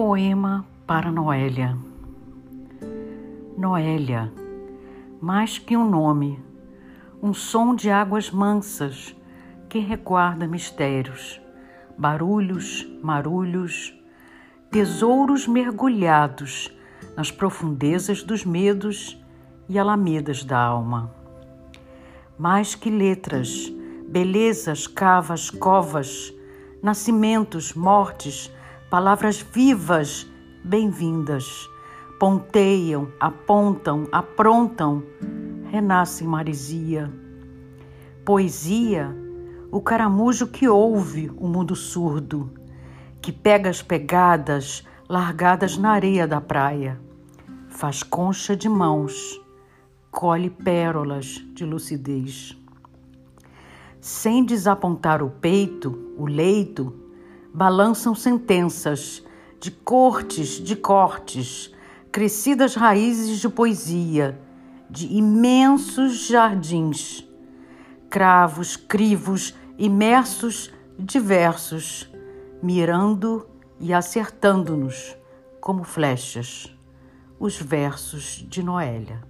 Poema para Noélia. Noélia, mais que um nome, um som de águas mansas que reguarda mistérios, barulhos, marulhos, tesouros mergulhados nas profundezas dos medos e alamedas da alma. Mais que letras, belezas, cavas, covas, nascimentos, mortes, palavras vivas, bem-vindas, ponteiam, apontam, aprontam, renasce marisia. Poesia, o caramujo que ouve o mundo surdo, que pega as pegadas largadas na areia da praia, faz concha de mãos, colhe pérolas de lucidez. Sem desapontar o peito, o leito, balançam sentenças de cortes, de cortes, crescidas raízes de poesia, de imensos jardins, cravos, crivos, imersos, diversos, mirando e acertando-nos como flechas, os versos de Noélia.